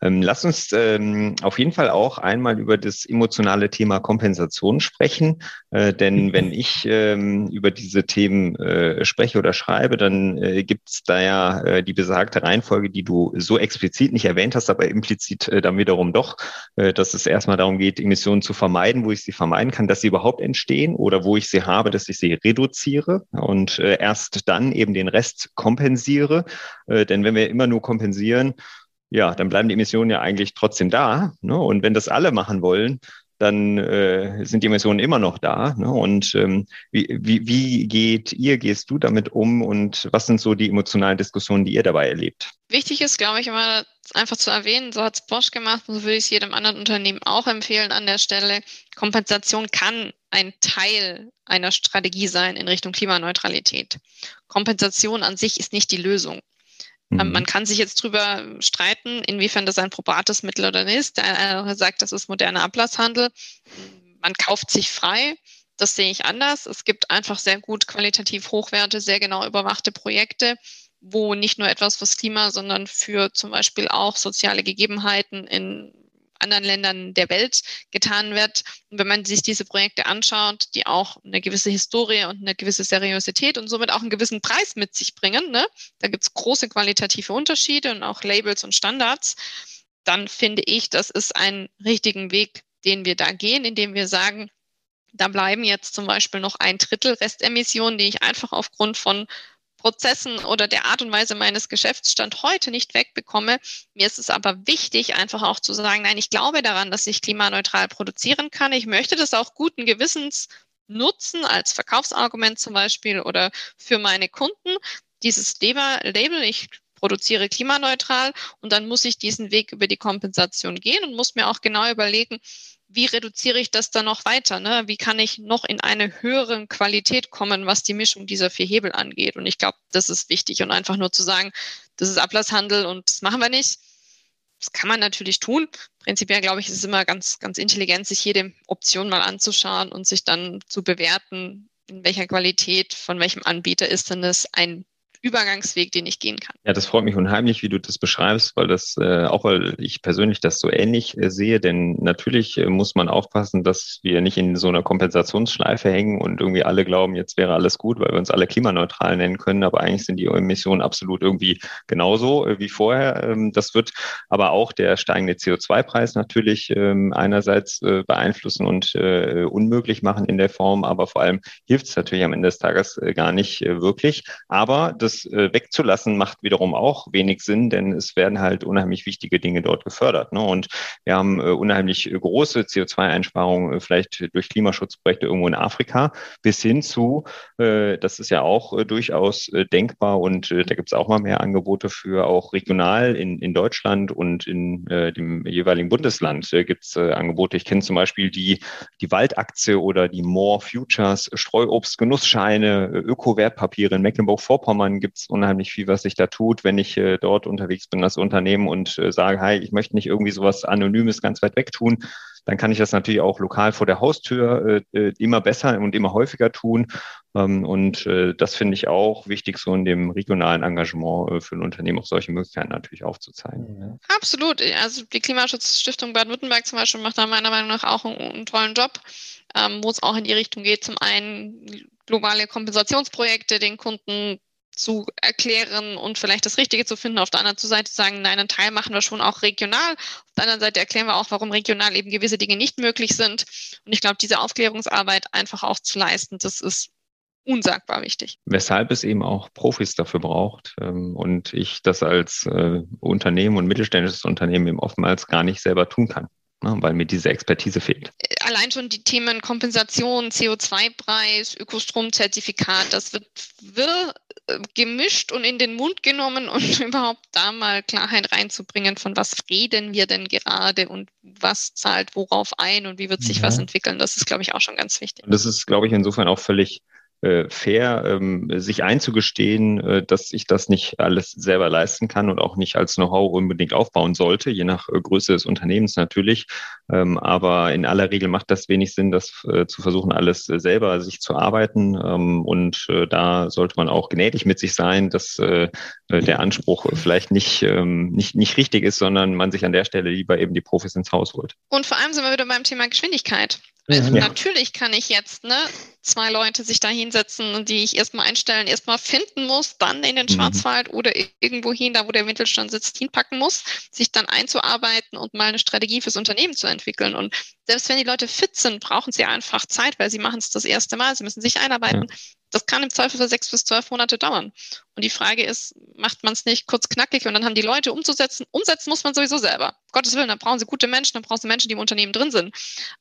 Ähm, lass uns ähm, auf jeden Fall auch einmal über das emotionale Thema Kompensation sprechen. Äh, denn wenn ich ähm, über diese Themen äh, spreche oder schreibe, dann äh, gibt es da ja äh, die besagte Reihenfolge, die du so explizit nicht erwähnt hast, aber implizit äh, dann wiederum doch, äh, dass es erstmal darum geht, Emissionen zu vermeiden, wo ich sie vermeiden kann, dass sie überhaupt entstehen oder wo ich sie habe, dass ich sie reduziere und äh, erst dann eben den Rest kompensiere. Äh, denn wenn wir immer nur kompensieren, ja, dann bleiben die Emissionen ja eigentlich trotzdem da. Ne? Und wenn das alle machen wollen, dann äh, sind die Emissionen immer noch da. Ne? Und ähm, wie, wie, wie geht ihr, gehst du damit um und was sind so die emotionalen Diskussionen, die ihr dabei erlebt? Wichtig ist, glaube ich, immer einfach zu erwähnen, so hat es Bosch gemacht und so würde ich es jedem anderen Unternehmen auch empfehlen an der Stelle. Kompensation kann ein Teil einer Strategie sein in Richtung Klimaneutralität. Kompensation an sich ist nicht die Lösung. Ähm, mhm. Man kann sich jetzt drüber streiten, inwiefern das ein probates Mittel oder nicht. Der eine sagt, das ist moderner Ablasshandel. Man kauft sich frei. Das sehe ich anders. Es gibt einfach sehr gut qualitativ hochwerte, sehr genau überwachte Projekte, wo nicht nur etwas fürs Klima, sondern für zum Beispiel auch soziale Gegebenheiten in anderen Ländern der Welt getan wird. Und wenn man sich diese Projekte anschaut, die auch eine gewisse Historie und eine gewisse Seriosität und somit auch einen gewissen Preis mit sich bringen, ne? da gibt es große qualitative Unterschiede und auch Labels und Standards, dann finde ich, das ist ein richtigen Weg, den wir da gehen, indem wir sagen, da bleiben jetzt zum Beispiel noch ein Drittel Restemissionen, die ich einfach aufgrund von Prozessen oder der Art und Weise meines Geschäftsstand heute nicht wegbekomme. Mir ist es aber wichtig, einfach auch zu sagen, nein, ich glaube daran, dass ich klimaneutral produzieren kann. Ich möchte das auch guten Gewissens nutzen als Verkaufsargument zum Beispiel oder für meine Kunden. Dieses Label, ich produziere klimaneutral und dann muss ich diesen Weg über die Kompensation gehen und muss mir auch genau überlegen, wie reduziere ich das dann noch weiter? Ne? Wie kann ich noch in eine höhere Qualität kommen, was die Mischung dieser vier Hebel angeht? Und ich glaube, das ist wichtig. Und einfach nur zu sagen, das ist Ablasshandel und das machen wir nicht. Das kann man natürlich tun. Prinzipiell glaube ich, ist es immer ganz, ganz intelligent, sich jede Option mal anzuschauen und sich dann zu bewerten, in welcher Qualität, von welchem Anbieter ist denn das ein Übergangsweg, den ich gehen kann. Ja, das freut mich unheimlich, wie du das beschreibst, weil das äh, auch weil ich persönlich das so ähnlich äh, sehe, denn natürlich äh, muss man aufpassen, dass wir nicht in so einer Kompensationsschleife hängen und irgendwie alle glauben, jetzt wäre alles gut, weil wir uns alle klimaneutral nennen können, aber eigentlich sind die Emissionen absolut irgendwie genauso äh, wie vorher. Ähm, das wird aber auch der steigende CO2-Preis natürlich ähm, einerseits äh, beeinflussen und äh, unmöglich machen in der Form, aber vor allem hilft es natürlich am Ende des Tages gar nicht wirklich. Aber das äh, wegzulassen, macht wiederum auch wenig Sinn, denn es werden halt unheimlich wichtige Dinge dort gefördert. Ne? Und wir haben äh, unheimlich große CO2-Einsparungen, äh, vielleicht durch Klimaschutzprojekte irgendwo in Afrika, bis hin zu, äh, das ist ja auch äh, durchaus äh, denkbar und da gibt es auch mal mehr Angebote für auch regional in, in Deutschland und in dem jeweiligen Bundesland äh, gibt es Angebote. Ich kenne zum Beispiel die, die Waldaktie oder die More Futures, Streuobst, Genussscheine, Öko-Wertpapiere in Mecklenburg-Vorpommern gibt es unheimlich viel, was sich da tut, wenn ich äh, dort unterwegs bin als Unternehmen und äh, sage, hey, ich möchte nicht irgendwie sowas Anonymes ganz weit weg tun, dann kann ich das natürlich auch lokal vor der Haustür äh, äh immer besser und immer häufiger tun. Ähm, und äh, das finde ich auch wichtig, so in dem regionalen Engagement äh, für ein Unternehmen auch solche Möglichkeiten natürlich aufzuzeigen. Absolut. Also die Klimaschutzstiftung Baden-Württemberg zum Beispiel macht da meiner Meinung nach auch einen, einen tollen Job, ähm, wo es auch in die Richtung geht, zum einen globale Kompensationsprojekte den Kunden zu erklären und vielleicht das Richtige zu finden. Auf der anderen Seite zu sagen, nein, einen Teil machen wir schon auch regional. Auf der anderen Seite erklären wir auch, warum regional eben gewisse Dinge nicht möglich sind. Und ich glaube, diese Aufklärungsarbeit einfach auch zu leisten, das ist unsagbar wichtig. Weshalb es eben auch Profis dafür braucht ähm, und ich das als äh, Unternehmen und mittelständisches Unternehmen eben oftmals gar nicht selber tun kann ne, weil mir diese Expertise fehlt. Allein schon die Themen Kompensation, CO2-Preis, Ökostromzertifikat, das wird wirr gemischt und in den Mund genommen und überhaupt da mal Klarheit reinzubringen, von was reden wir denn gerade und was zahlt worauf ein und wie wird sich ja. was entwickeln. Das ist, glaube ich, auch schon ganz wichtig. Und das ist, glaube ich, insofern auch völlig äh, fair, ähm, sich einzugestehen, äh, dass ich das nicht alles selber leisten kann und auch nicht als Know-how unbedingt aufbauen sollte, je nach äh, Größe des Unternehmens natürlich. Ähm, aber in aller Regel macht das wenig Sinn, das äh, zu versuchen, alles äh, selber sich zu arbeiten. Ähm, und äh, da sollte man auch gnädig mit sich sein, dass äh, der Anspruch vielleicht nicht, ähm, nicht, nicht richtig ist, sondern man sich an der Stelle lieber eben die Profis ins Haus holt. Und vor allem sind wir wieder beim Thema Geschwindigkeit. Also ja. natürlich kann ich jetzt ne, zwei Leute sich da hinsetzen, die ich erstmal einstellen, erstmal finden muss, dann in den mhm. Schwarzwald oder irgendwo hin, da wo der Mittelstand sitzt, hinpacken muss, sich dann einzuarbeiten und mal eine Strategie fürs Unternehmen zu entwickeln. Und selbst wenn die Leute fit sind, brauchen sie einfach Zeit, weil sie machen es das erste Mal, sie müssen sich einarbeiten. Ja. Das kann im Zweifel für sechs bis zwölf Monate dauern. Und die Frage ist, macht man es nicht kurz knackig und dann haben die Leute umzusetzen? Umsetzen muss man sowieso selber. Gottes Willen, dann brauchen sie gute Menschen, dann brauchen sie Menschen, die im Unternehmen drin sind.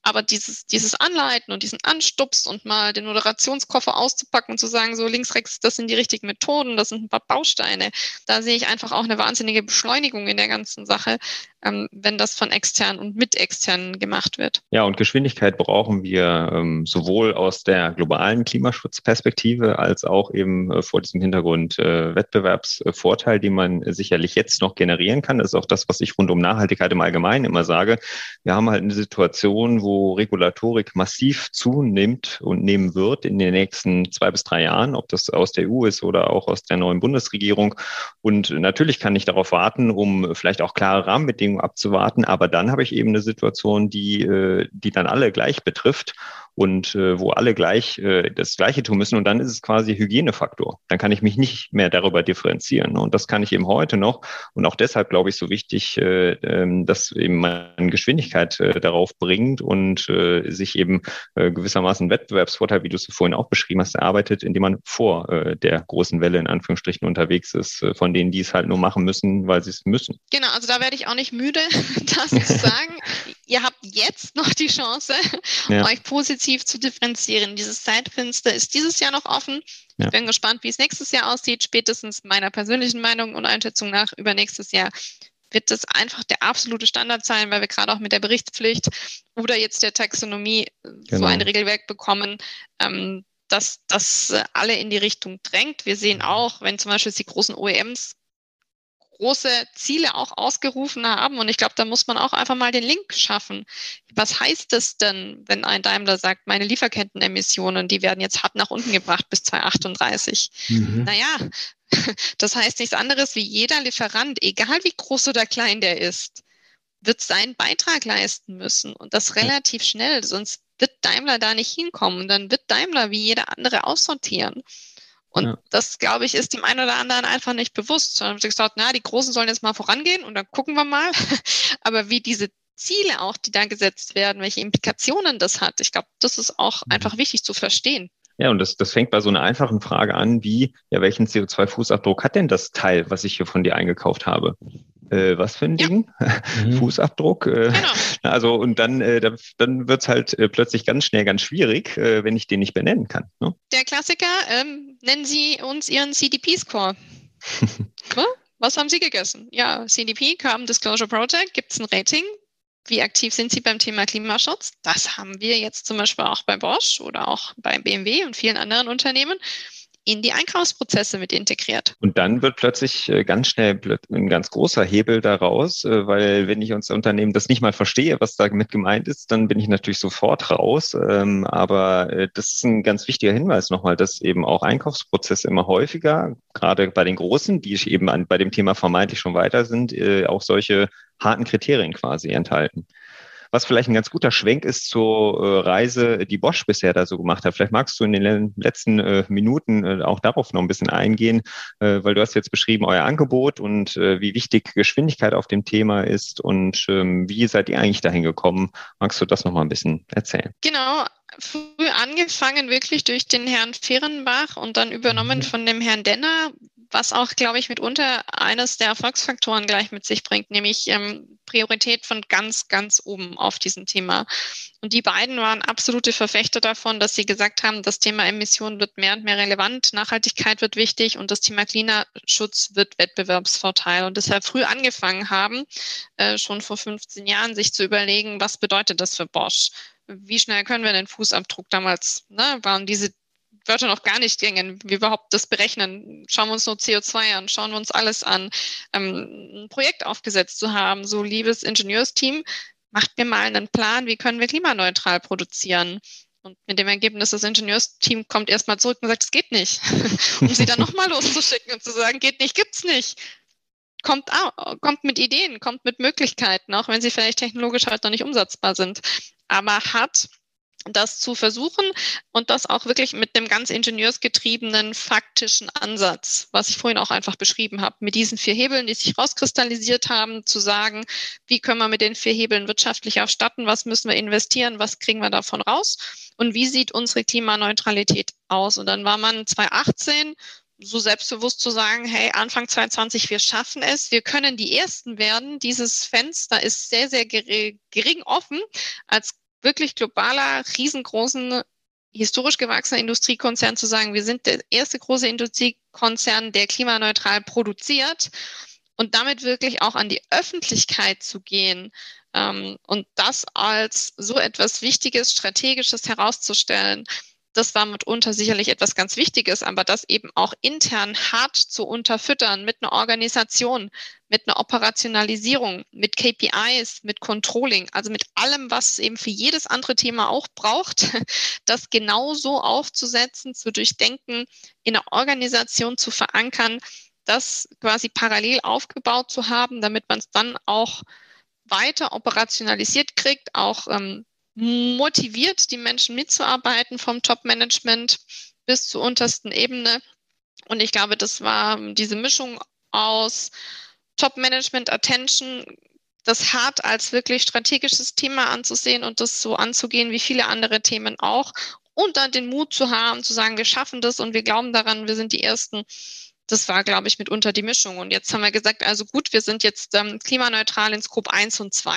Aber dieses, dieses Anleiten und diesen Anstups und mal den Moderationskoffer auszupacken und zu sagen, so links, rechts, das sind die richtigen Methoden, das sind ein paar Bausteine, da sehe ich einfach auch eine wahnsinnige Beschleunigung in der ganzen Sache, ähm, wenn das von externen und mit externen gemacht wird. Ja, und Geschwindigkeit brauchen wir ähm, sowohl aus der globalen Klimaschutzperspektive als auch eben äh, vor diesem Hintergrund äh, Wettbewerbsvorteil, den man sicherlich jetzt noch generieren kann. Das ist auch das, was ich rund um Nachhaltigkeit im Allgemeinen immer sage. Wir haben halt eine Situation, wo Regulatorik massiv zunimmt und nehmen wird in den nächsten zwei bis drei Jahren, ob das aus der EU ist oder auch aus der neuen Bundesregierung. Und natürlich kann ich darauf warten, um vielleicht auch klare Rahmenbedingungen abzuwarten. Aber dann habe ich eben eine Situation, die, äh, die dann alle gleich betrifft und äh, wo alle gleich äh, das Gleiche tun müssen. Und dann ist es quasi Hygienefaktor. Dann kann ich mich nicht mehr darüber differenzieren. Und das kann ich eben heute noch. Und auch deshalb glaube ich so wichtig, äh, äh, dass eben man Geschwindigkeit äh, darauf bringt und äh, sich eben äh, gewissermaßen Wettbewerbsvorteil, wie du es vorhin auch beschrieben hast, erarbeitet, indem man vor äh, der großen Welle in Anführungsstrichen unterwegs ist, äh, von denen, die es halt nur machen müssen, weil sie es müssen. Genau, also da werde ich auch nicht müde, das zu sagen. Ihr jetzt noch die Chance, ja. euch positiv zu differenzieren. Dieses Zeitfenster ist dieses Jahr noch offen. Ja. Ich bin gespannt, wie es nächstes Jahr aussieht. Spätestens meiner persönlichen Meinung und Einschätzung nach über nächstes Jahr wird das einfach der absolute Standard sein, weil wir gerade auch mit der Berichtspflicht oder jetzt der Taxonomie genau. so ein Regelwerk bekommen, ähm, dass das alle in die Richtung drängt. Wir sehen auch, wenn zum Beispiel die großen OEMs große Ziele auch ausgerufen haben. Und ich glaube, da muss man auch einfach mal den Link schaffen. Was heißt es denn, wenn ein Daimler sagt, meine Lieferkettenemissionen, die werden jetzt hart nach unten gebracht bis 2038? Mhm. Naja, das heißt nichts anderes wie jeder Lieferant, egal wie groß oder klein der ist, wird seinen Beitrag leisten müssen und das relativ schnell, sonst wird Daimler da nicht hinkommen. Dann wird Daimler wie jeder andere aussortieren. Und ja. das, glaube ich, ist dem einen oder anderen einfach nicht bewusst, sondern sie gesagt, na, die Großen sollen jetzt mal vorangehen und dann gucken wir mal. Aber wie diese Ziele auch, die da gesetzt werden, welche Implikationen das hat, ich glaube, das ist auch mhm. einfach wichtig zu verstehen. Ja, und das, das fängt bei so einer einfachen Frage an, wie, ja, welchen CO2-Fußabdruck hat denn das Teil, was ich hier von dir eingekauft habe? Äh, was für ein ja. Ding? Mhm. Fußabdruck. Äh, genau. Also und dann, äh, dann wird's halt äh, plötzlich ganz schnell ganz schwierig, äh, wenn ich den nicht benennen kann. Ne? Der Klassiker, ähm, nennen Sie uns Ihren CDP-Score. was haben Sie gegessen? Ja, CDP, Carbon Disclosure Project, gibt es ein Rating? wie aktiv sind Sie beim Thema Klimaschutz? Das haben wir jetzt zum Beispiel auch bei Bosch oder auch bei BMW und vielen anderen Unternehmen in die Einkaufsprozesse mit integriert. Und dann wird plötzlich äh, ganz schnell ein ganz großer Hebel daraus, äh, weil wenn ich unser Unternehmen das nicht mal verstehe, was damit gemeint ist, dann bin ich natürlich sofort raus. Ähm, aber äh, das ist ein ganz wichtiger Hinweis nochmal, dass eben auch Einkaufsprozesse immer häufiger, gerade bei den Großen, die eben bei dem Thema vermeintlich schon weiter sind, auch solche harten Kriterien quasi enthalten. Was vielleicht ein ganz guter Schwenk ist zur äh, Reise, die Bosch bisher da so gemacht hat. Vielleicht magst du in den letzten äh, Minuten äh, auch darauf noch ein bisschen eingehen, weil du hast jetzt beschrieben euer Angebot und wie wichtig Geschwindigkeit auf dem Thema ist und ähm, wie seid ihr eigentlich dahin gekommen? Magst du das noch mal ein bisschen erzählen? Genau, früh angefangen wirklich durch den Herrn Fehrenbach und dann übernommen mhm. von dem Herrn Denner, was auch, glaube ich, mitunter eines der Erfolgsfaktoren gleich mit sich bringt, nämlich ähm, Priorität von ganz, ganz oben auf diesem Thema. Und die beiden waren absolute Verfechter davon, dass sie gesagt haben, das Thema Emissionen wird mehr und mehr relevant, Nachhaltigkeit wird wichtig und das Thema Klimaschutz wird Wettbewerbsvorteil. Und deshalb früh angefangen haben, äh, schon vor 15 Jahren, sich zu überlegen, was bedeutet das für Bosch? Wie schnell können wir den Fußabdruck damals, ne, waren diese Wörter noch gar nicht gängen, wie überhaupt das berechnen. Schauen wir uns nur CO2 an, schauen wir uns alles an. Ähm, ein Projekt aufgesetzt zu haben, so liebes Ingenieursteam, macht mir mal einen Plan, wie können wir klimaneutral produzieren. Und mit dem Ergebnis, das Ingenieursteam kommt erstmal zurück und sagt, es geht nicht. um sie dann nochmal loszuschicken und zu sagen, geht nicht, gibt's nicht. Kommt, kommt mit Ideen, kommt mit Möglichkeiten, auch wenn sie vielleicht technologisch halt noch nicht umsetzbar sind. Aber hat das zu versuchen und das auch wirklich mit einem ganz ingenieursgetriebenen faktischen Ansatz, was ich vorhin auch einfach beschrieben habe, mit diesen vier Hebeln, die sich rauskristallisiert haben, zu sagen, wie können wir mit den vier Hebeln wirtschaftlich aufstatten, was müssen wir investieren, was kriegen wir davon raus und wie sieht unsere Klimaneutralität aus. Und dann war man 2018 so selbstbewusst zu sagen, hey, Anfang 2020, wir schaffen es, wir können die Ersten werden. Dieses Fenster ist sehr, sehr gering offen als wirklich globaler, riesengroßen, historisch gewachsener Industriekonzern zu sagen, wir sind der erste große Industriekonzern, der klimaneutral produziert und damit wirklich auch an die Öffentlichkeit zu gehen ähm, und das als so etwas Wichtiges, Strategisches herauszustellen, das war mitunter sicherlich etwas ganz Wichtiges, aber das eben auch intern hart zu unterfüttern mit einer Organisation, mit einer Operationalisierung, mit KPIs, mit Controlling, also mit allem, was es eben für jedes andere Thema auch braucht, das genauso aufzusetzen, zu durchdenken, in einer Organisation zu verankern, das quasi parallel aufgebaut zu haben, damit man es dann auch weiter operationalisiert kriegt, auch ähm, motiviert, die Menschen mitzuarbeiten, vom Top-Management bis zur untersten Ebene. Und ich glaube, das war diese Mischung aus Top-Management, Attention, das hart als wirklich strategisches Thema anzusehen und das so anzugehen wie viele andere Themen auch. Und dann den Mut zu haben, zu sagen, wir schaffen das und wir glauben daran, wir sind die Ersten das war, glaube ich, mitunter die Mischung. Und jetzt haben wir gesagt, also gut, wir sind jetzt ähm, klimaneutral in Scope 1 und 2.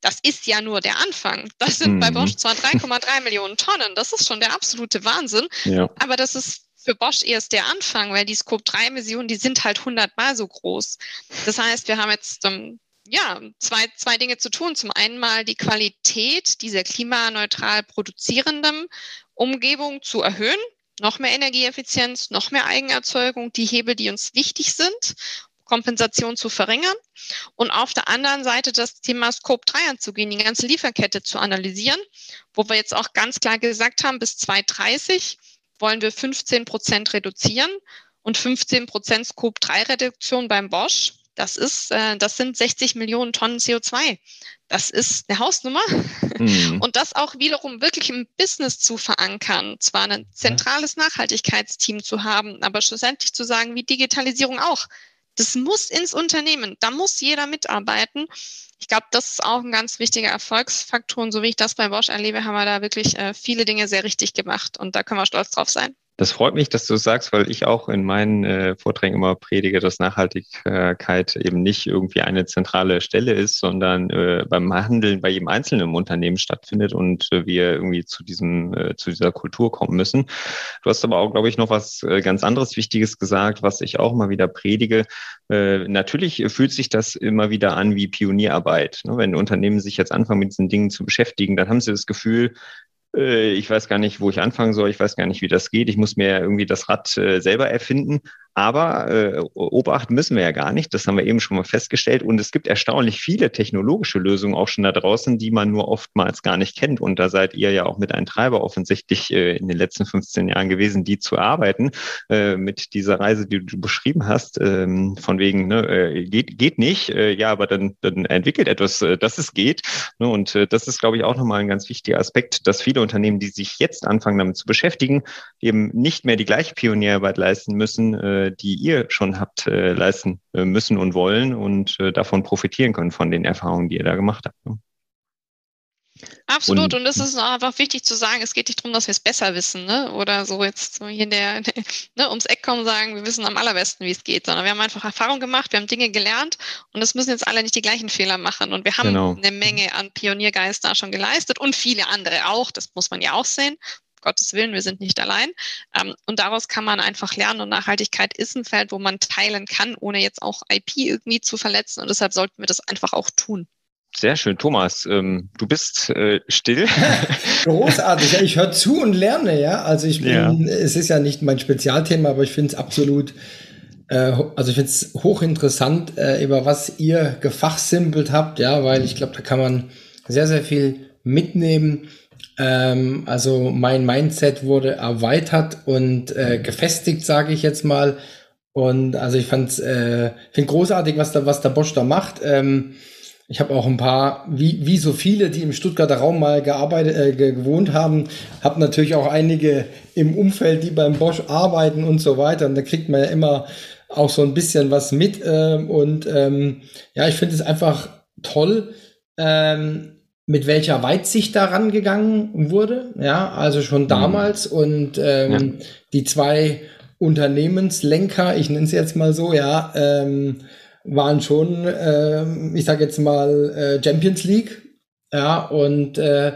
Das ist ja nur der Anfang. Das sind mhm. bei Bosch zwar 3,3 Millionen Tonnen. Das ist schon der absolute Wahnsinn. Ja. Aber das ist für Bosch erst der Anfang, weil die Scope 3 Emissionen, die sind halt 100 mal so groß. Das heißt, wir haben jetzt ähm, ja, zwei, zwei Dinge zu tun. Zum einen mal die Qualität dieser klimaneutral produzierenden Umgebung zu erhöhen noch mehr Energieeffizienz, noch mehr Eigenerzeugung, die Hebel, die uns wichtig sind, Kompensation zu verringern und auf der anderen Seite das Thema Scope 3 anzugehen, die ganze Lieferkette zu analysieren, wo wir jetzt auch ganz klar gesagt haben, bis 2030 wollen wir 15 Prozent reduzieren und 15 Prozent Scope 3 Reduktion beim Bosch. Das ist, äh, das sind 60 Millionen Tonnen CO2. Das ist eine Hausnummer. Mhm. Und das auch wiederum wirklich im Business zu verankern. Zwar ein zentrales Nachhaltigkeitsteam zu haben, aber schlussendlich zu sagen, wie Digitalisierung auch. Das muss ins Unternehmen. Da muss jeder mitarbeiten. Ich glaube, das ist auch ein ganz wichtiger Erfolgsfaktor. Und so wie ich das bei Bosch erlebe, haben wir da wirklich äh, viele Dinge sehr richtig gemacht. Und da können wir stolz drauf sein. Das freut mich, dass du es sagst, weil ich auch in meinen äh, Vorträgen immer predige, dass Nachhaltigkeit eben nicht irgendwie eine zentrale Stelle ist, sondern äh, beim Handeln bei jedem einzelnen Unternehmen stattfindet und äh, wir irgendwie zu diesem äh, zu dieser Kultur kommen müssen. Du hast aber auch, glaube ich, noch was äh, ganz anderes Wichtiges gesagt, was ich auch mal wieder predige. Äh, natürlich fühlt sich das immer wieder an wie Pionierarbeit. Ne? Wenn Unternehmen sich jetzt anfangen, mit diesen Dingen zu beschäftigen, dann haben sie das Gefühl, ich weiß gar nicht, wo ich anfangen soll, ich weiß gar nicht, wie das geht. Ich muss mir irgendwie das Rad äh, selber erfinden. Aber äh, Obacht müssen wir ja gar nicht, das haben wir eben schon mal festgestellt. Und es gibt erstaunlich viele technologische Lösungen auch schon da draußen, die man nur oftmals gar nicht kennt. Und da seid ihr ja auch mit ein Treiber offensichtlich äh, in den letzten 15 Jahren gewesen, die zu arbeiten äh, mit dieser Reise, die du beschrieben hast, ähm, von wegen, ne, äh, geht, geht nicht, äh, ja, aber dann, dann entwickelt etwas, äh, dass es geht. Ne? Und äh, das ist, glaube ich, auch nochmal ein ganz wichtiger Aspekt, dass viele Unternehmen, die sich jetzt anfangen damit zu beschäftigen, eben nicht mehr die gleiche Pionierarbeit leisten müssen, äh, die ihr schon habt äh, leisten äh, müssen und wollen und äh, davon profitieren können von den Erfahrungen, die ihr da gemacht habt. Ne? Absolut, und, und es ist einfach wichtig zu sagen, es geht nicht darum, dass wir es besser wissen, ne? Oder so jetzt so hier in der, ne, ums Eck kommen und sagen, wir wissen am allerbesten, wie es geht, sondern wir haben einfach Erfahrung gemacht, wir haben Dinge gelernt und es müssen jetzt alle nicht die gleichen Fehler machen. Und wir haben genau. eine Menge an Pioniergeist da schon geleistet und viele andere auch, das muss man ja auch sehen. Gottes Willen, wir sind nicht allein. Ähm, und daraus kann man einfach lernen. Und Nachhaltigkeit ist ein Feld, wo man teilen kann, ohne jetzt auch IP irgendwie zu verletzen. Und deshalb sollten wir das einfach auch tun. Sehr schön, Thomas. Ähm, du bist äh, still. Großartig. Ja, ich höre zu und lerne, ja. Also ich bin, ja. es ist ja nicht mein Spezialthema, aber ich finde es absolut, äh, also ich finde es hochinteressant, äh, über was ihr gefachsimpelt habt, ja, weil ich glaube, da kann man sehr, sehr viel mitnehmen. Ähm, also mein Mindset wurde erweitert und äh, gefestigt, sage ich jetzt mal. Und also ich fand äh, find großartig, was da was der Bosch da macht. Ähm, ich habe auch ein paar, wie, wie so viele, die im Stuttgarter Raum mal gearbeitet, äh, gewohnt haben, habe natürlich auch einige im Umfeld, die beim Bosch arbeiten und so weiter. Und da kriegt man ja immer auch so ein bisschen was mit. Ähm, und ähm, ja, ich finde es einfach toll, ähm, mit welcher Weitsicht da rangegangen wurde. Ja, also schon mhm. damals. Mhm. Und ähm, ja. die zwei Unternehmenslenker, ich nenne es jetzt mal so, ja, ähm, waren schon, äh, ich sage jetzt mal, äh, Champions League. Ja, und äh,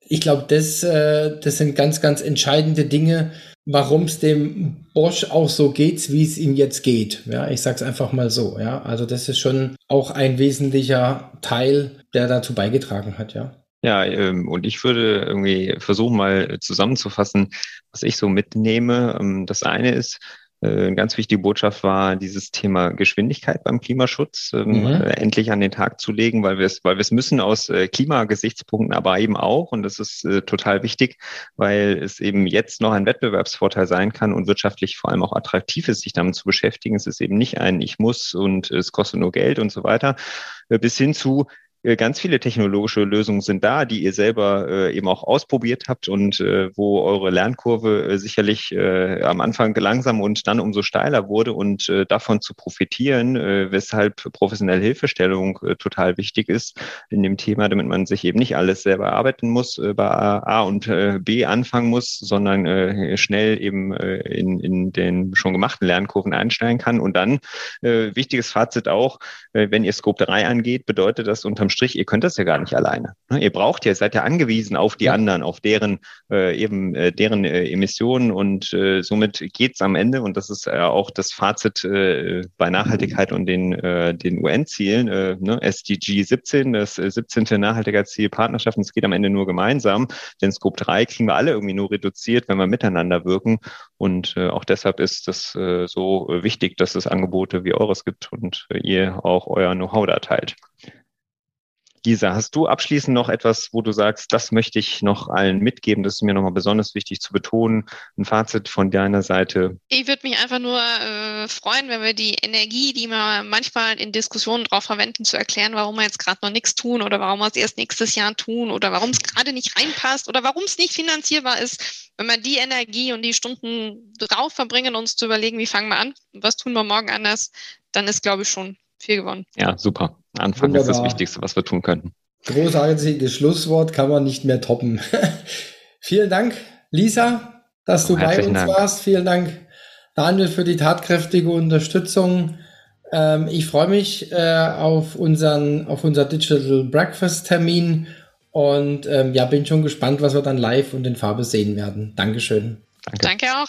ich glaube, das, äh, das sind ganz, ganz entscheidende Dinge, warum es dem Bosch auch so geht, wie es ihm jetzt geht. Ja, ich sag's einfach mal so. Ja, also das ist schon auch ein wesentlicher Teil, der dazu beigetragen hat. Ja. Ja, ähm, und ich würde irgendwie versuchen, mal zusammenzufassen, was ich so mitnehme. Ähm, das eine ist, eine ganz wichtige Botschaft war dieses Thema Geschwindigkeit beim Klimaschutz ähm, mhm. Äh, endlich an den Tag zu legen, weil wir es, weil wir es müssen aus äh, Klimagesichtspunkten, aber eben auch, und das ist äh, total wichtig, weil es eben jetzt noch ein Wettbewerbsvorteil sein kann und wirtschaftlich vor allem auch attraktiv ist, sich damit zu beschäftigen. Es ist eben nicht ein Ich muss und es kostet nur Geld und so weiter, bis hin zu äh, ganz viele technologische Lösungen sind da, die ihr selber äh, eben auch ausprobiert habt und äh, wo eure Lernkurve äh, sicherlich äh, am Anfang langsam und dann umso steiler wurde und äh, davon zu profitieren, äh, weshalb professionelle Hilfestellung äh, total wichtig ist in dem Thema, damit man sich eben nicht alles selber arbeiten muss, äh, bei A und äh, B anfangen muss, sondern äh, schnell eben äh, in, in den schon gemachten Lernkurven einsteigen kann. Und dann, äh, wichtiges Fazit auch, äh, wenn ihr Scope 3 angeht, bedeutet das unterm Strich, ihr könnt das ja gar nicht alleine. Ne? Ihr braucht ja, seid ja angewiesen auf die ja. anderen, auf deren äh, eben äh, deren äh, Emissionen und äh, somit geht's am Ende und das ist äh, auch das Fazit äh, bei Nachhaltigkeit und den äh, den UN-Zielen, äh, ne? SDG 17, das äh, 17. Nachhaltigkeitsziel Partnerschaften. Es geht am Ende nur gemeinsam, denn Scope 3 kriegen wir alle irgendwie nur reduziert, wenn wir miteinander wirken und äh, auch deshalb ist das äh, so wichtig, dass es Angebote wie eures gibt und äh, ihr auch euer Know-how da teilt. Lisa, hast du abschließend noch etwas, wo du sagst, das möchte ich noch allen mitgeben, das ist mir nochmal besonders wichtig zu betonen, ein Fazit von deiner Seite? Ich würde mich einfach nur äh, freuen, wenn wir die Energie, die wir manchmal in Diskussionen darauf verwenden, zu erklären, warum wir jetzt gerade noch nichts tun oder warum wir es erst nächstes Jahr tun oder warum es gerade nicht reinpasst oder warum es nicht finanzierbar ist, wenn wir die Energie und die Stunden drauf verbringen, uns zu überlegen, wie fangen wir an, was tun wir morgen anders, dann ist, glaube ich, schon viel gewonnen. Ja, super. Anfang Wunderbar. ist das Wichtigste, was wir tun könnten. Großartiges Schlusswort kann man nicht mehr toppen. Vielen Dank, Lisa, dass du bei uns Dank. warst. Vielen Dank, Daniel, für die tatkräftige Unterstützung. Ähm, ich freue mich äh, auf unseren, auf unser Digital Breakfast Termin und ähm, ja, bin schon gespannt, was wir dann live und in Farbe sehen werden. Dankeschön. Danke, Danke auch.